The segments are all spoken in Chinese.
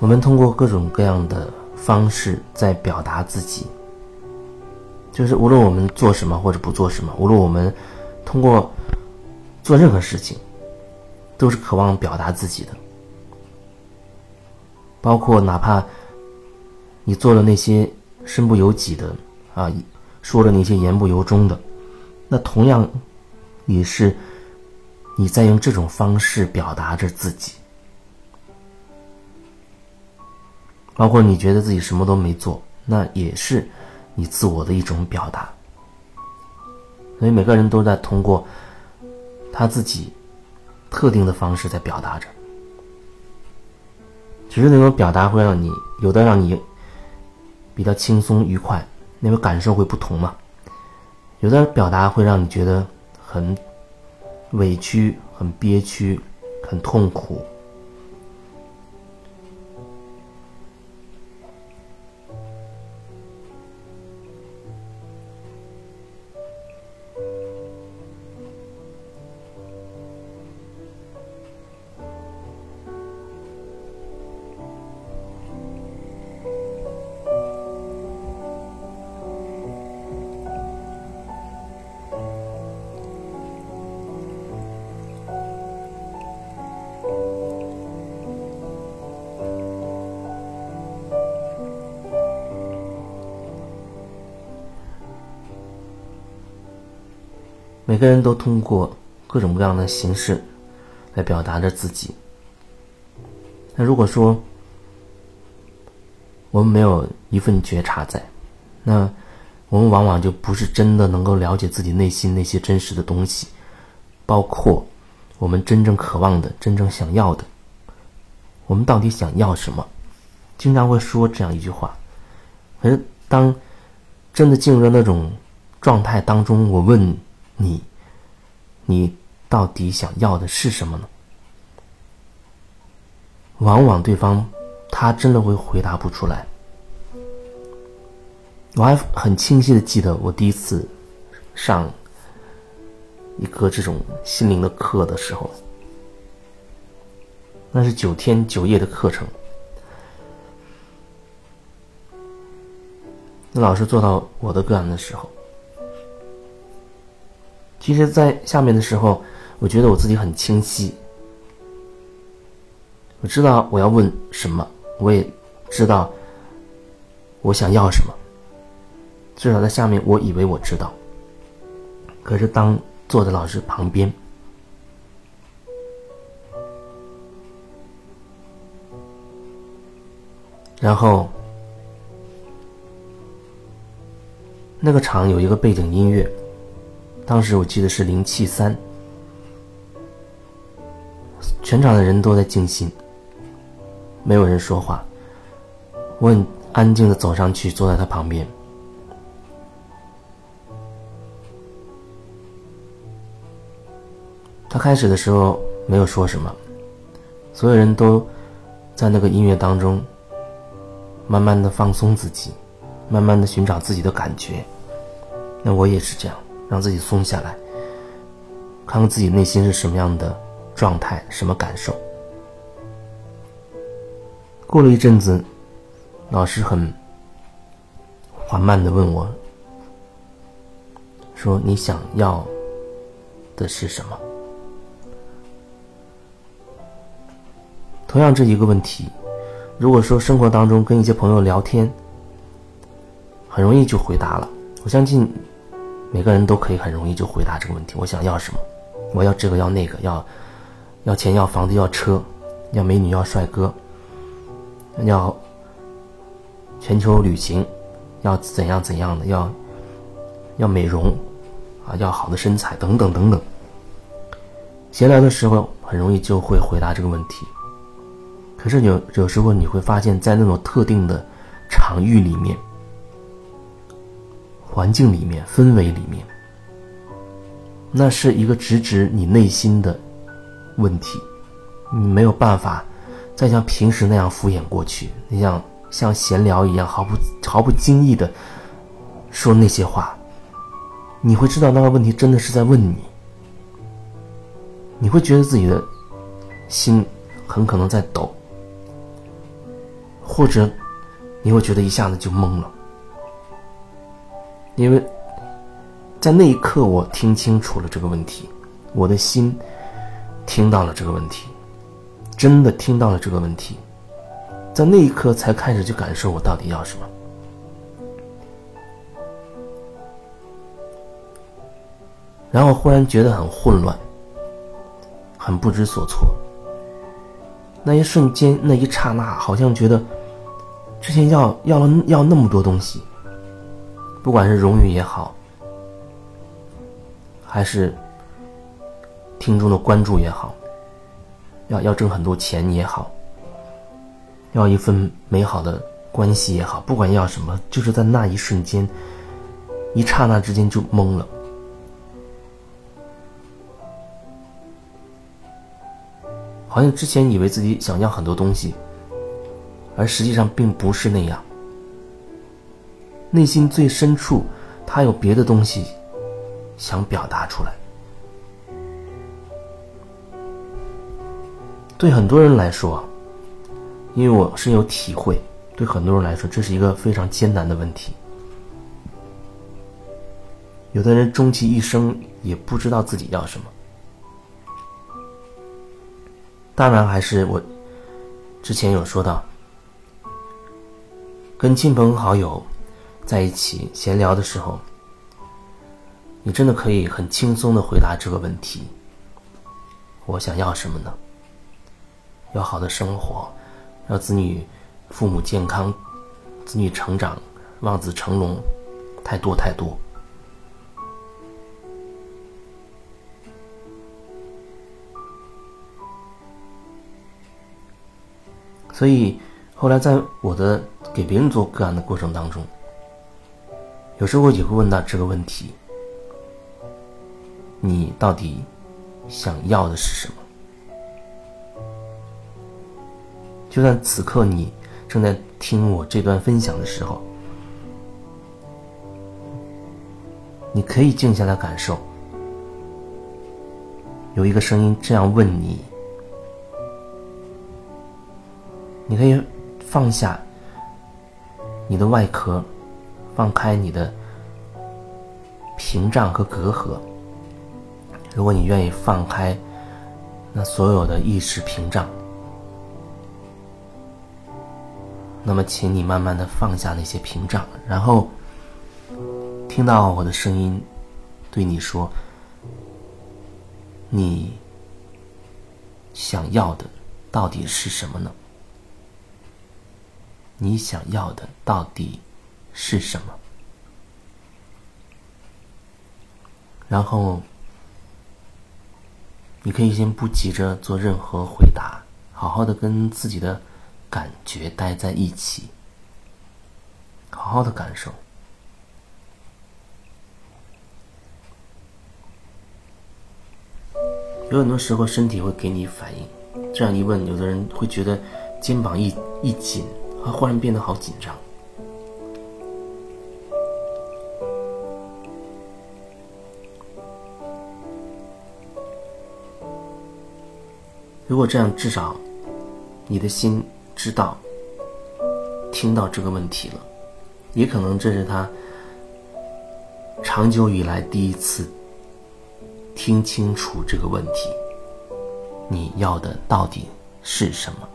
我们通过各种各样的方式在表达自己，就是无论我们做什么或者不做什么，无论我们通过做任何事情，都是渴望表达自己的。包括哪怕你做了那些身不由己的啊，说了那些言不由衷的，那同样也是你在用这种方式表达着自己。包括你觉得自己什么都没做，那也是你自我的一种表达。所以每个人都在通过他自己特定的方式在表达着。只是那种表达会让你有的让你比较轻松愉快，那个感受会不同嘛。有的表达会让你觉得很委屈、很憋屈、很痛苦。每个人都通过各种各样的形式来表达着自己。那如果说我们没有一份觉察在，那我们往往就不是真的能够了解自己内心那些真实的东西，包括我们真正渴望的、真正想要的。我们到底想要什么？经常会说这样一句话。可是当真的进入了那种状态当中，我问。你，你到底想要的是什么呢？往往对方他真的会回答不出来。我还很清晰的记得我第一次上一个这种心灵的课的时候，那是九天九夜的课程。那老师做到我的个案的时候。其实，在下面的时候，我觉得我自己很清晰。我知道我要问什么，我也知道我想要什么。至少在下面，我以为我知道。可是，当坐在老师旁边，然后那个场有一个背景音乐。当时我记得是零七三，全场的人都在静心，没有人说话。我很安静的走上去，坐在他旁边。他开始的时候没有说什么，所有人都在那个音乐当中，慢慢的放松自己，慢慢的寻找自己的感觉。那我也是这样。让自己松下来，看看自己内心是什么样的状态，什么感受。过了一阵子，老师很缓慢的问我：“说你想要的是什么？”同样这一个问题，如果说生活当中跟一些朋友聊天，很容易就回答了。我相信。每个人都可以很容易就回答这个问题：我想要什么？我要这个，要那个，要要钱，要房子，要车，要美女，要帅哥，要全球旅行，要怎样怎样的，要要美容啊，要好的身材，等等等等。闲聊的时候很容易就会回答这个问题。可是有有时候你会发现，在那种特定的场域里面。环境里面，氛围里面，那是一个直指你内心的问题，你没有办法再像平时那样敷衍过去，你像像闲聊一样毫不毫不经意的说那些话，你会知道那个问题真的是在问你，你会觉得自己的心很可能在抖，或者你会觉得一下子就懵了，因为在那一刻我听清楚了这个问题，我的心听到了这个问题，真的听到了这个问题，在那一刻才开始去感受我到底要什么，然后忽然觉得很混乱，很不知所措。那一瞬间，那一刹那，好像觉得之前要要了要那么多东西，不管是荣誉也好，还是听众的关注也好，要要挣很多钱也好，要一份美好的关系也好，不管要什么，就是在那一瞬间，一刹那之间就懵了。好像之前以为自己想要很多东西，而实际上并不是那样。内心最深处，他有别的东西想表达出来。对很多人来说，因为我深有体会，对很多人来说，这是一个非常艰难的问题。有的人终其一生也不知道自己要什么。当然，还是我之前有说到，跟亲朋好友在一起闲聊的时候，你真的可以很轻松的回答这个问题：我想要什么呢？要好的生活，要子女、父母健康，子女成长，望子成龙，太多太多。所以，后来在我的给别人做个案的过程当中，有时候也会问到这个问题：你到底想要的是什么？就算此刻你正在听我这段分享的时候，你可以静下来感受，有一个声音这样问你。你可以放下你的外壳，放开你的屏障和隔阂。如果你愿意放开那所有的意识屏障，那么请你慢慢的放下那些屏障，然后听到我的声音对你说：“你想要的到底是什么呢？”你想要的到底是什么？然后，你可以先不急着做任何回答，好好的跟自己的感觉待在一起，好好的感受。有很多时候，身体会给你反应。这样一问，有的人会觉得肩膀一一紧。他忽然变得好紧张。如果这样，至少你的心知道、听到这个问题了，也可能这是他长久以来第一次听清楚这个问题：你要的到底是什么？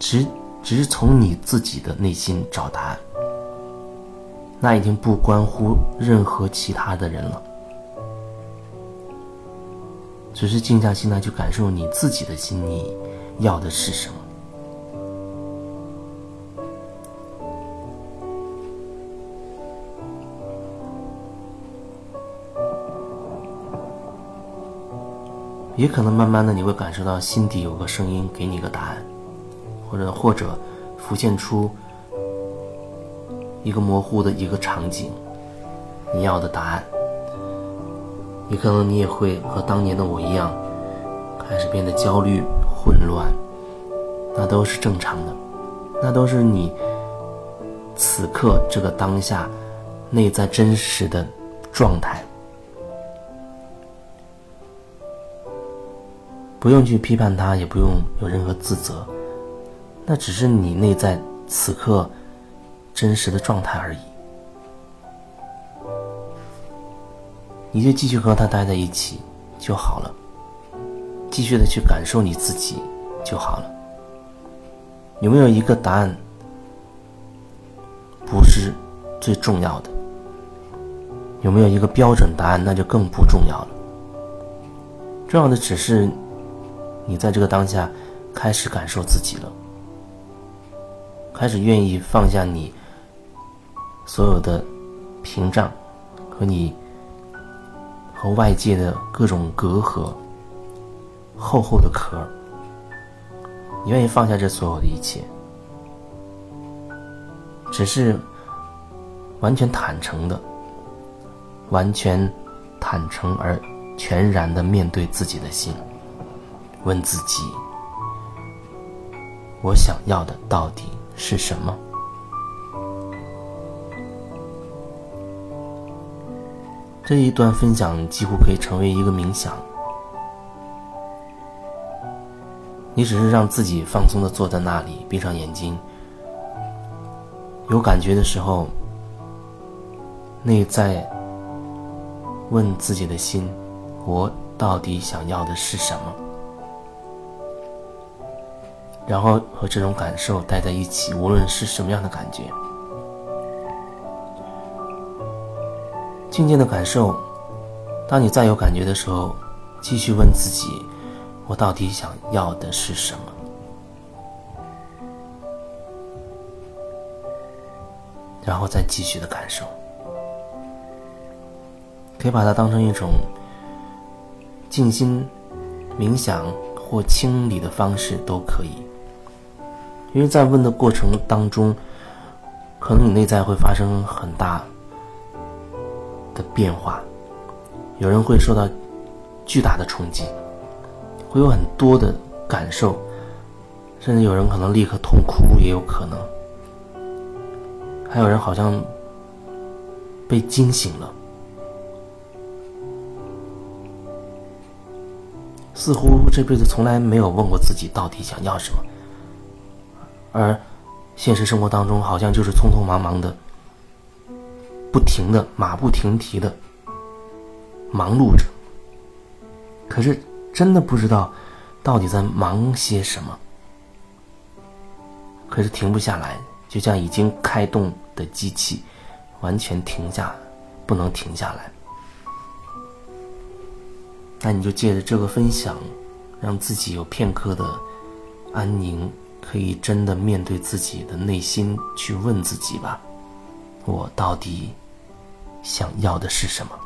只只是从你自己的内心找答案，那已经不关乎任何其他的人了。只是静下心来去感受你自己的心，你要的是什么？也可能慢慢的你会感受到心底有个声音给你一个答案。或者或者浮现出一个模糊的一个场景，你要的答案，也可能你也会和当年的我一样，开始变得焦虑、混乱，那都是正常的，那都是你此刻这个当下内在真实的状态。不用去批判他，也不用有任何自责，那只是你内在此刻真实的状态而已。你就继续和他待在一起就好了，继续的去感受你自己就好了。有没有一个答案不是最重要的？有没有一个标准答案，那就更不重要了。重要的只是你在这个当下开始感受自己了，开始愿意放下你所有的屏障和你和外界的各种隔阂、厚厚的壳，你愿意放下这所有的一切，只是完全坦诚的。完全坦诚而全然的面对自己的心，问自己：我想要的到底是什么？这一段分享几乎可以成为一个冥想。你只是让自己放松的坐在那里，闭上眼睛，有感觉的时候，内在。问自己的心：我到底想要的是什么？然后和这种感受待在一起，无论是什么样的感觉，静静的感受。当你再有感觉的时候，继续问自己：我到底想要的是什么？然后再继续的感受。可以把它当成一种静心、冥想或清理的方式都可以，因为在问的过程当中，可能你内在会发生很大的变化，有人会受到巨大的冲击，会有很多的感受，甚至有人可能立刻痛哭，也有可能，还有人好像被惊醒了。似乎这辈子从来没有问过自己到底想要什么，而现实生活当中好像就是匆匆忙忙的、不停的、马不停蹄的忙碌着，可是真的不知道到底在忙些什么，可是停不下来，就像已经开动的机器，完全停下不能停下来。那你就借着这个分享，让自己有片刻的安宁，可以真的面对自己的内心去问自己吧：我到底想要的是什么？